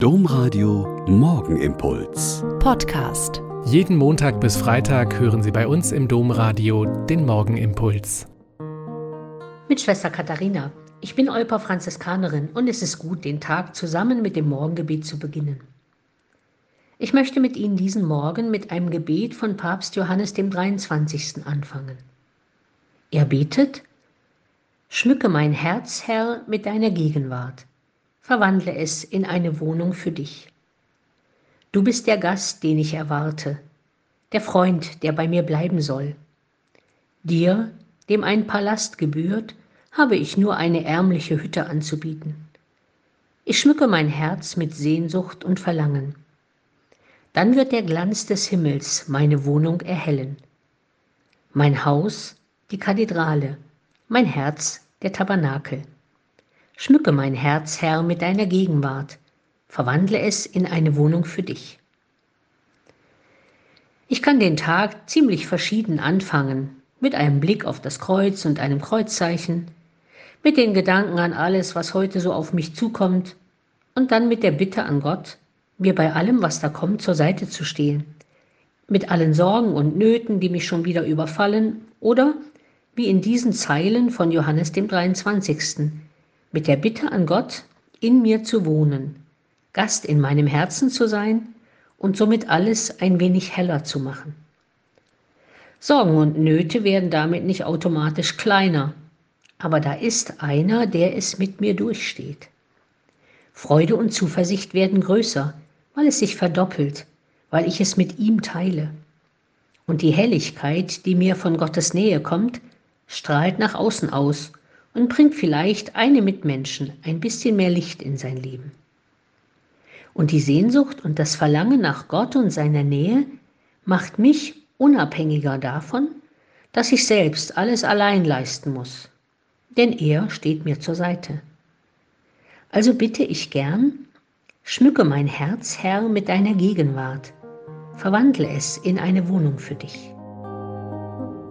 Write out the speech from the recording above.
Domradio Morgenimpuls. Podcast. Jeden Montag bis Freitag hören Sie bei uns im Domradio den Morgenimpuls. Mit Schwester Katharina. Ich bin Olper Franziskanerin und es ist gut, den Tag zusammen mit dem Morgengebet zu beginnen. Ich möchte mit Ihnen diesen Morgen mit einem Gebet von Papst Johannes dem 23. anfangen. Er betet, Schmücke mein Herz, Herr, mit deiner Gegenwart verwandle es in eine Wohnung für dich. Du bist der Gast, den ich erwarte, der Freund, der bei mir bleiben soll. Dir, dem ein Palast gebührt, habe ich nur eine ärmliche Hütte anzubieten. Ich schmücke mein Herz mit Sehnsucht und Verlangen. Dann wird der Glanz des Himmels meine Wohnung erhellen. Mein Haus, die Kathedrale, mein Herz, der Tabernakel. Schmücke mein Herz, Herr, mit deiner Gegenwart, verwandle es in eine Wohnung für dich. Ich kann den Tag ziemlich verschieden anfangen, mit einem Blick auf das Kreuz und einem Kreuzzeichen, mit den Gedanken an alles, was heute so auf mich zukommt, und dann mit der Bitte an Gott, mir bei allem, was da kommt, zur Seite zu stehen, mit allen Sorgen und Nöten, die mich schon wieder überfallen, oder wie in diesen Zeilen von Johannes dem 23 mit der Bitte an Gott, in mir zu wohnen, Gast in meinem Herzen zu sein und somit alles ein wenig heller zu machen. Sorgen und Nöte werden damit nicht automatisch kleiner, aber da ist einer, der es mit mir durchsteht. Freude und Zuversicht werden größer, weil es sich verdoppelt, weil ich es mit ihm teile. Und die Helligkeit, die mir von Gottes Nähe kommt, strahlt nach außen aus und bringt vielleicht einem Mitmenschen ein bisschen mehr Licht in sein Leben. Und die Sehnsucht und das Verlangen nach Gott und seiner Nähe macht mich unabhängiger davon, dass ich selbst alles allein leisten muss, denn er steht mir zur Seite. Also bitte ich gern, schmücke mein Herz, Herr, mit deiner Gegenwart, verwandle es in eine Wohnung für dich.